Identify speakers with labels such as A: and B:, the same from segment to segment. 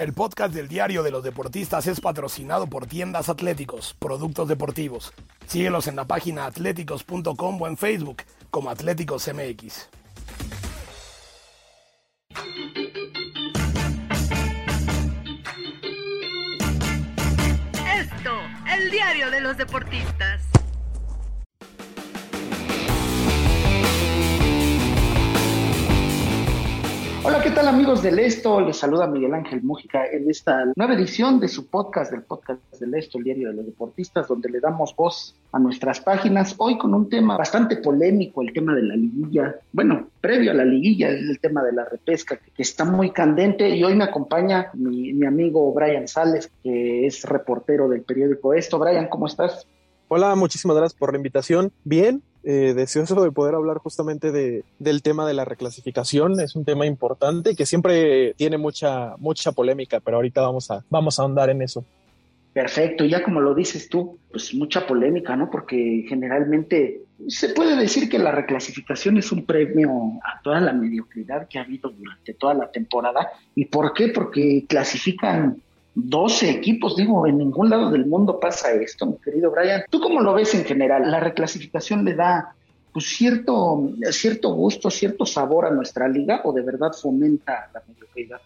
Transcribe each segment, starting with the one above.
A: El podcast del Diario de los Deportistas es patrocinado por Tiendas Atléticos, Productos Deportivos. Síguelos en la página atléticos.com o en Facebook como Atléticos MX.
B: Esto, el diario de los deportistas.
C: Hola, ¿qué tal amigos del Esto? Les saluda Miguel Ángel Mújica en esta nueva edición de su podcast, del podcast del Esto, el diario de los deportistas, donde le damos voz a nuestras páginas. Hoy con un tema bastante polémico, el tema de la liguilla. Bueno, previo a la liguilla es el tema de la repesca, que, está muy candente y hoy me acompaña mi, mi amigo Brian Sales, que es reportero del periódico Esto. Brian, ¿cómo estás?
D: Hola, muchísimas gracias por la invitación. Bien, eh, deseoso de poder hablar justamente de, del tema de la reclasificación. Es un tema importante que siempre tiene mucha, mucha polémica, pero ahorita vamos a, vamos a ahondar en eso.
C: Perfecto, ya como lo dices tú, pues mucha polémica, ¿no? Porque generalmente se puede decir que la reclasificación es un premio a toda la mediocridad que ha habido durante toda la temporada. ¿Y por qué? Porque clasifican 12 equipos, digo, en ningún lado del mundo pasa esto, mi querido Brian. ¿Tú cómo lo ves en general? ¿La reclasificación le da pues, cierto, cierto gusto, cierto sabor a nuestra liga o de verdad fomenta la mediocridad?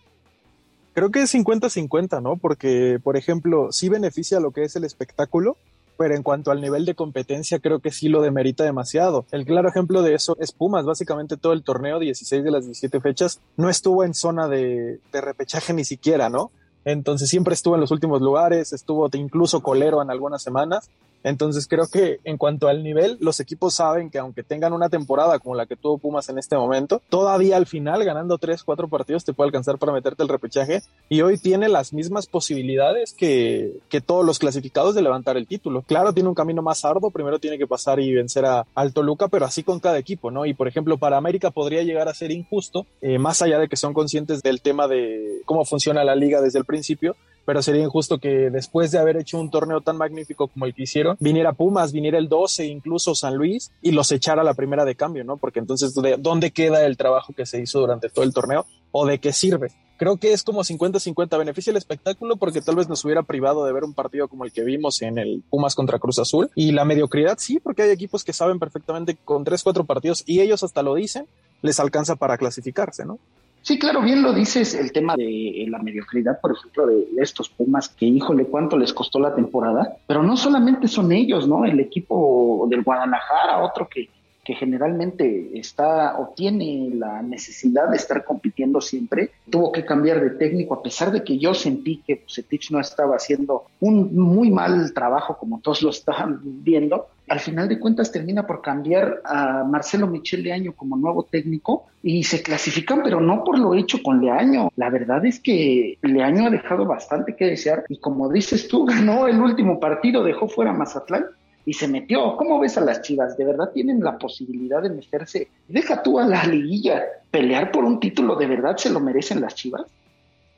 D: Creo que es 50-50, ¿no? Porque, por ejemplo, sí beneficia lo que es el espectáculo, pero en cuanto al nivel de competencia creo que sí lo demerita demasiado. El claro ejemplo de eso es Pumas, básicamente todo el torneo, 16 de las 17 fechas, no estuvo en zona de, de repechaje ni siquiera, ¿no? Entonces siempre estuvo en los últimos lugares, estuvo incluso colero en algunas semanas entonces creo que en cuanto al nivel, los equipos saben que aunque tengan una temporada como la que tuvo Pumas en este momento, todavía al final ganando tres, cuatro partidos te puede alcanzar para meterte el repechaje y hoy tiene las mismas posibilidades que, que todos los clasificados de levantar el título. Claro, tiene un camino más arduo, primero tiene que pasar y vencer a Alto Luca, pero así con cada equipo, ¿no? Y por ejemplo, para América podría llegar a ser injusto, eh, más allá de que son conscientes del tema de cómo funciona la liga desde el principio, pero sería injusto que después de haber hecho un torneo tan magnífico como el que hicieron, viniera Pumas, viniera el 12, incluso San Luis, y los echara a la primera de cambio, ¿no? Porque entonces, ¿dónde queda el trabajo que se hizo durante todo el torneo? ¿O de qué sirve? Creo que es como 50-50. Beneficia el espectáculo porque tal vez nos hubiera privado de ver un partido como el que vimos en el Pumas contra Cruz Azul. Y la mediocridad sí, porque hay equipos que saben perfectamente con 3-4 partidos y ellos hasta lo dicen, les alcanza para clasificarse, ¿no?
C: Sí, claro, bien lo dices, el tema de la mediocridad, por ejemplo, de estos Pumas, que híjole, cuánto les costó la temporada, pero no solamente son ellos, ¿no? El equipo del Guadalajara, otro que que generalmente está o tiene la necesidad de estar compitiendo siempre, tuvo que cambiar de técnico a pesar de que yo sentí que Bucetich no estaba haciendo un muy mal trabajo como todos lo estaban viendo. Al final de cuentas termina por cambiar a Marcelo Michel Leaño como nuevo técnico y se clasifican, pero no por lo hecho con Leaño. La verdad es que Leaño ha dejado bastante que desear y como dices tú, ganó el último partido, dejó fuera a Mazatlán y se metió. ¿Cómo ves a las Chivas? ¿De verdad tienen la posibilidad de meterse? Deja tú a la liguilla. ¿Pelear por un título de verdad se lo merecen las Chivas?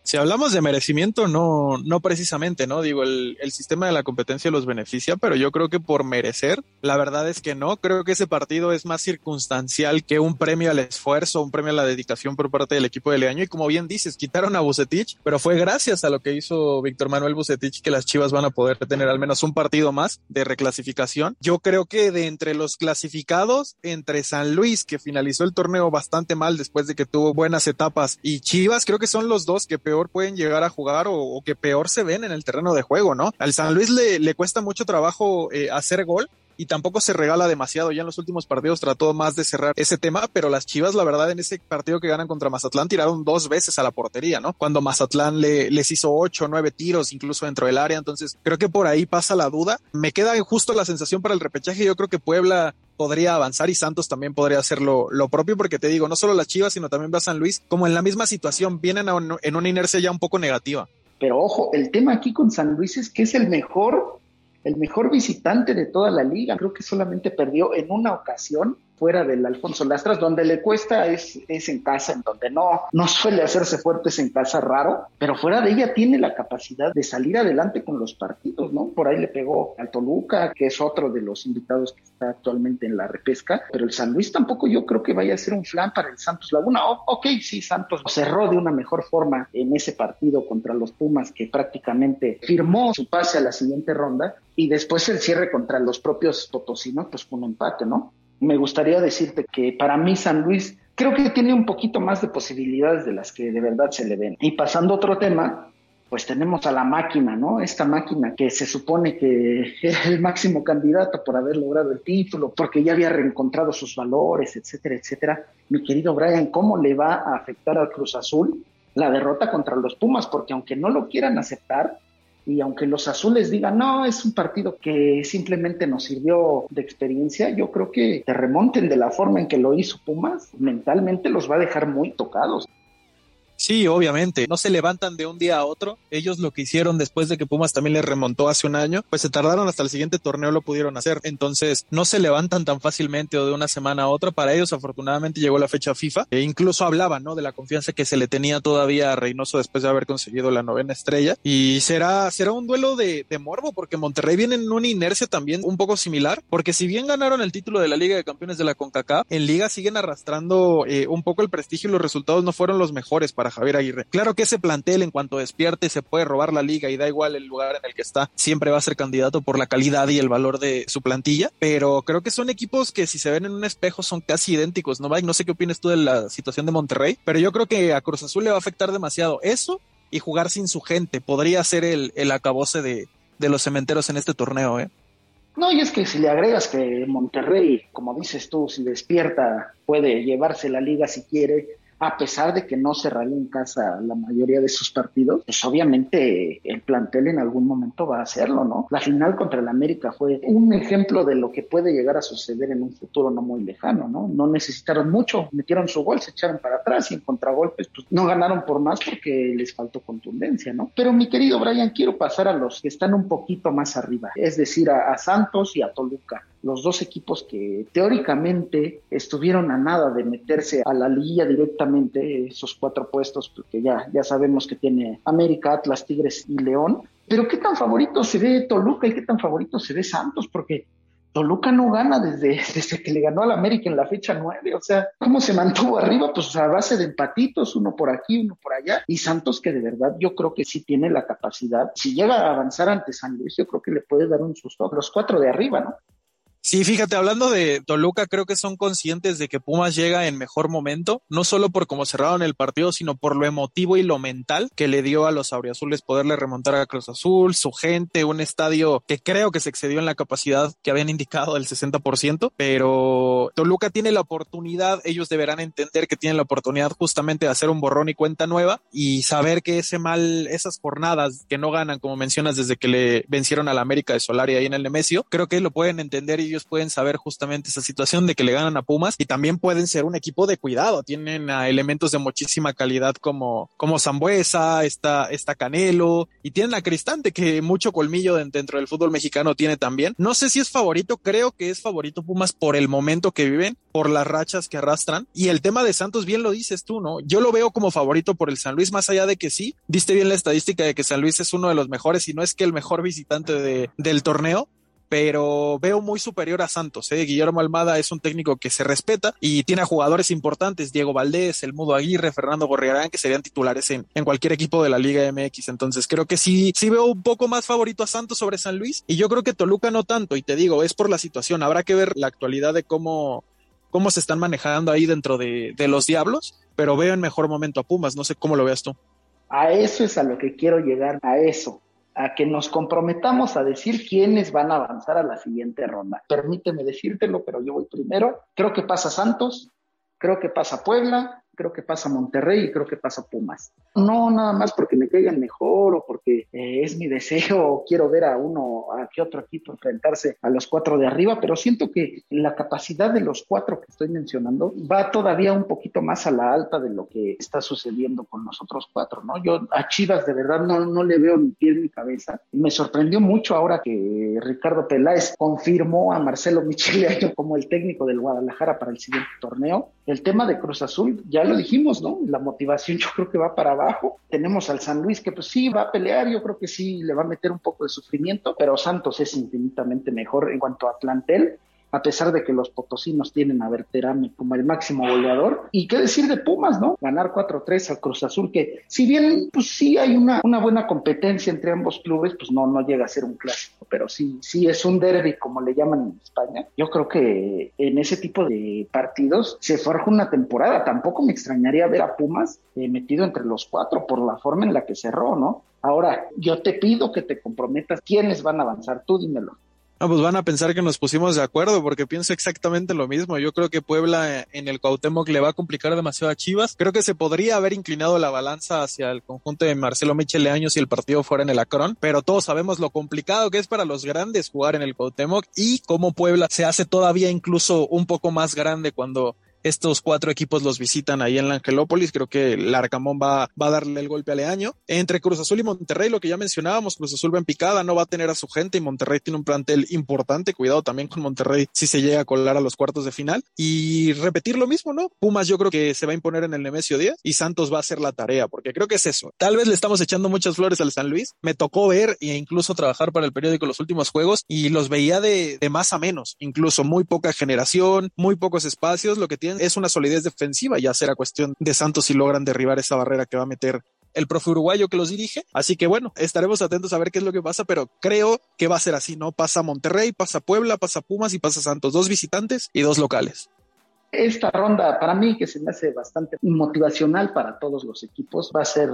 D: Si hablamos de merecimiento, no, no precisamente, ¿no? Digo, el, el, sistema de la competencia los beneficia, pero yo creo que por merecer, la verdad es que no. Creo que ese partido es más circunstancial que un premio al esfuerzo, un premio a la dedicación por parte del equipo de Leaño. Y como bien dices, quitaron a Bucetich, pero fue gracias a lo que hizo Víctor Manuel Bucetich que las Chivas van a poder tener al menos un partido más de reclasificación. Yo creo que de entre los clasificados, entre San Luis, que finalizó el torneo bastante mal después de que tuvo buenas etapas, y Chivas, creo que son los dos que peor pueden llegar a jugar o, que peor se ven en el terreno de juego, ¿no? Al San Luis le, le cuesta mucho trabajo eh, hacer gol, y tampoco se regala demasiado. Ya en los últimos partidos trató más de cerrar ese tema, pero las Chivas, la verdad, en ese partido que ganan contra Mazatlán tiraron dos veces a la portería, ¿no? Cuando Mazatlán le, les hizo ocho o nueve tiros incluso dentro del área. Entonces creo que por ahí pasa la duda. Me queda justo la sensación para el repechaje. Yo creo que Puebla podría avanzar y Santos también podría hacer lo, propio, porque te digo, no solo las Chivas, sino también va San Luis, como en la misma situación, vienen en una inercia ya un poco negativa.
C: Pero ojo, el tema aquí con San Luis es que es el mejor, el mejor visitante de toda la liga. Creo que solamente perdió en una ocasión fuera del Alfonso Lastras, donde le cuesta es, es en casa, en donde no, no suele hacerse fuertes en casa raro, pero fuera de ella tiene la capacidad de salir adelante con los partidos, ¿no? Por ahí le pegó al Toluca, que es otro de los invitados que está actualmente en la repesca, pero el San Luis tampoco yo creo que vaya a ser un flan para el Santos Laguna. ok, sí, Santos cerró de una mejor forma en ese partido contra los Pumas, que prácticamente firmó su pase a la siguiente ronda, y después el cierre contra los propios potosinos, pues fue un empate, ¿no? Me gustaría decirte que para mí San Luis creo que tiene un poquito más de posibilidades de las que de verdad se le ven. Y pasando a otro tema, pues tenemos a la máquina, ¿no? Esta máquina que se supone que era el máximo candidato por haber logrado el título, porque ya había reencontrado sus valores, etcétera, etcétera. Mi querido Brian, ¿cómo le va a afectar al Cruz Azul la derrota contra los Pumas? Porque aunque no lo quieran aceptar, y aunque los azules digan, no, es un partido que simplemente nos sirvió de experiencia, yo creo que te remonten de la forma en que lo hizo Pumas, mentalmente los va a dejar muy tocados.
D: Sí, obviamente, no se levantan de un día a otro. Ellos lo que hicieron después de que Pumas también les remontó hace un año, pues se tardaron hasta el siguiente torneo lo pudieron hacer. Entonces, no se levantan tan fácilmente o de una semana a otra. Para ellos, afortunadamente, llegó la fecha FIFA e incluso hablaban, ¿no? De la confianza que se le tenía todavía a Reynoso después de haber conseguido la novena estrella. Y será, será un duelo de, morbo porque Monterrey viene en una inercia también un poco similar, porque si bien ganaron el título de la Liga de Campeones de la CONCACAF, en Liga siguen arrastrando eh, un poco el prestigio y los resultados no fueron los mejores Javier Aguirre. Claro que ese plantel en cuanto despierte se puede robar la liga y da igual el lugar en el que está, siempre va a ser candidato por la calidad y el valor de su plantilla, pero creo que son equipos que si se ven en un espejo son casi idénticos, ¿no, Mike? No sé qué opinas tú de la situación de Monterrey, pero yo creo que a Cruz Azul le va a afectar demasiado eso y jugar sin su gente. Podría ser el, el acabose de, de los cementeros en este torneo, ¿eh?
C: No, y es que si le agregas que Monterrey, como dices tú, si despierta, puede llevarse la liga si quiere, a pesar de que no cerraría en casa la mayoría de sus partidos, pues obviamente el plantel en algún momento va a hacerlo, ¿no? La final contra el América fue un ejemplo de lo que puede llegar a suceder en un futuro no muy lejano, ¿no? No necesitaron mucho, metieron su gol, se echaron para atrás y en contragolpes, pues no ganaron por más porque les faltó contundencia, ¿no? Pero mi querido Brian, quiero pasar a los que están un poquito más arriba, es decir, a, a Santos y a Toluca los dos equipos que teóricamente estuvieron a nada de meterse a la liga directamente, esos cuatro puestos, porque ya, ya sabemos que tiene América, Atlas, Tigres y León. Pero qué tan favorito se ve Toluca y qué tan favorito se ve Santos, porque Toluca no gana desde, desde que le ganó al América en la fecha nueve. O sea, ¿cómo se mantuvo arriba? Pues a base de empatitos, uno por aquí, uno por allá. Y Santos, que de verdad yo creo que sí tiene la capacidad. Si llega a avanzar ante San Luis, yo creo que le puede dar un susto a los cuatro de arriba, ¿no?
D: Sí, fíjate, hablando de Toluca, creo que son conscientes de que Pumas llega en mejor momento, no solo por cómo cerraron el partido, sino por lo emotivo y lo mental que le dio a los auriazules poderle remontar a Cruz Azul, su gente, un estadio que creo que se excedió en la capacidad que habían indicado del 60%, pero Toluca tiene la oportunidad, ellos deberán entender que tienen la oportunidad justamente de hacer un borrón y cuenta nueva y saber que ese mal, esas jornadas que no ganan, como mencionas, desde que le vencieron a la América de Solari ahí en el Nemesio, creo que lo pueden entender y pueden saber justamente esa situación de que le ganan a Pumas y también pueden ser un equipo de cuidado. Tienen elementos de muchísima calidad como, como Zambuesa, está, está Canelo y tienen a Cristante que mucho colmillo dentro del fútbol mexicano tiene también. No sé si es favorito, creo que es favorito Pumas por el momento que viven, por las rachas que arrastran. Y el tema de Santos, bien lo dices tú, ¿no? Yo lo veo como favorito por el San Luis, más allá de que sí, diste bien la estadística de que San Luis es uno de los mejores y no es que el mejor visitante de, del torneo, pero veo muy superior a Santos. ¿eh? Guillermo Almada es un técnico que se respeta y tiene a jugadores importantes, Diego Valdés, El Mudo Aguirre, Fernando Gorriarán, que serían titulares en, cualquier equipo de la Liga MX. Entonces creo que sí, sí veo un poco más favorito a Santos sobre San Luis y yo creo que Toluca no tanto. Y te digo, es por la situación. Habrá que ver la actualidad de cómo, cómo se están manejando ahí dentro de, de los Diablos, pero veo en mejor momento a Pumas. No sé cómo lo veas tú.
C: A eso es a lo que quiero llegar, a eso a que nos comprometamos a decir quiénes van a avanzar a la siguiente ronda. Permíteme decírtelo, pero yo voy primero. Creo que pasa Santos, creo que pasa Puebla, creo que pasa Monterrey y creo que pasa Pumas. No nada más porque me caigan mejor o porque eh, es mi deseo o quiero ver a uno, a qué otro equipo enfrentarse a los cuatro de arriba, pero siento que la capacidad de los cuatro que estoy mencionando va todavía un poquito más a la alta de lo que está sucediendo con los otros cuatro, ¿no? Yo a Chivas de verdad no, no le veo ni pie ni cabeza. Me sorprendió mucho ahora que Ricardo Peláez confirmó a Marcelo Michele como el técnico del Guadalajara para el siguiente torneo. El tema de Cruz Azul ya lo dijimos, ¿no? La motivación yo creo que va para abajo. Tenemos al San Luis que pues sí va a pelear, yo creo que sí le va a meter un poco de sufrimiento, pero Santos es infinitamente mejor en cuanto a plantel a pesar de que los potosinos tienen a Berterame como el máximo goleador. Y qué decir de Pumas, ¿no? Ganar 4-3 al Cruz Azul, que si bien pues sí hay una, una buena competencia entre ambos clubes, pues no, no llega a ser un clásico, pero sí, sí es un derby, como le llaman en España. Yo creo que en ese tipo de partidos se forja una temporada. Tampoco me extrañaría ver a Pumas eh, metido entre los cuatro por la forma en la que cerró, ¿no? Ahora, yo te pido que te comprometas quiénes van a avanzar, tú dímelo.
D: No, pues van a pensar que nos pusimos de acuerdo porque pienso exactamente lo mismo. Yo creo que Puebla eh, en el Cuauhtémoc le va a complicar demasiado a Chivas. Creo que se podría haber inclinado la balanza hacia el conjunto de Marcelo Michele Años si el partido fuera en el Acron, pero todos sabemos lo complicado que es para los grandes jugar en el Cuauhtémoc y cómo Puebla se hace todavía incluso un poco más grande cuando estos cuatro equipos los visitan ahí en la Angelópolis. Creo que el Arcamón va, va a darle el golpe a Leaño. Entre Cruz Azul y Monterrey, lo que ya mencionábamos, Cruz Azul va en picada, no va a tener a su gente y Monterrey tiene un plantel importante. Cuidado también con Monterrey si se llega a colar a los cuartos de final. Y repetir lo mismo, ¿no? Pumas yo creo que se va a imponer en el Nemesio 10 y Santos va a hacer la tarea, porque creo que es eso. Tal vez le estamos echando muchas flores al San Luis. Me tocó ver e incluso trabajar para el periódico los últimos juegos y los veía de, de más a menos, incluso muy poca generación, muy pocos espacios. Lo que tienen es una solidez defensiva. Ya será cuestión de Santos si logran derribar esa barrera que va a meter el profe uruguayo que los dirige. Así que bueno, estaremos atentos a ver qué es lo que pasa, pero creo que va a ser así, ¿no? Pasa Monterrey, pasa Puebla, pasa Pumas y pasa Santos. Dos visitantes y dos locales.
C: Esta ronda, para mí, que se me hace bastante motivacional para todos los equipos, va a ser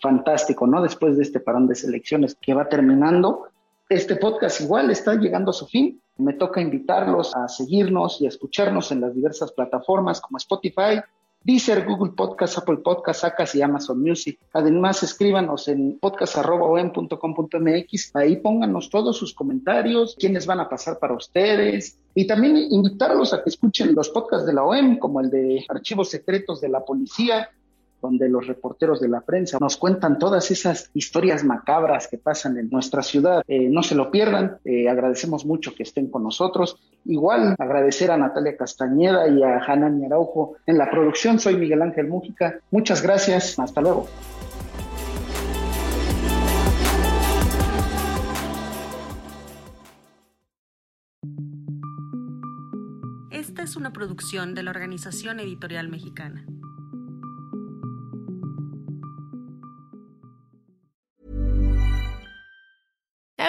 C: fantástico, ¿no? Después de este parón de selecciones que va terminando, este podcast igual está llegando a su fin. Me toca invitarlos a seguirnos y a escucharnos en las diversas plataformas como Spotify, Deezer, Google Podcast, Apple Podcast, Acas y Amazon Music. Además, escríbanos en podcast.com.mx. Ahí pónganos todos sus comentarios, quiénes van a pasar para ustedes. Y también invitarlos a que escuchen los podcasts de la OEM, como el de Archivos Secretos de la Policía, donde los reporteros de la prensa nos cuentan todas esas historias macabras que pasan en nuestra ciudad. Eh, no se lo pierdan, eh, agradecemos mucho que estén con nosotros. Igual agradecer a Natalia Castañeda y a Hanan Araujo en la producción. Soy Miguel Ángel Mújica. Muchas gracias. Hasta luego.
E: Esta es una producción de la Organización Editorial Mexicana.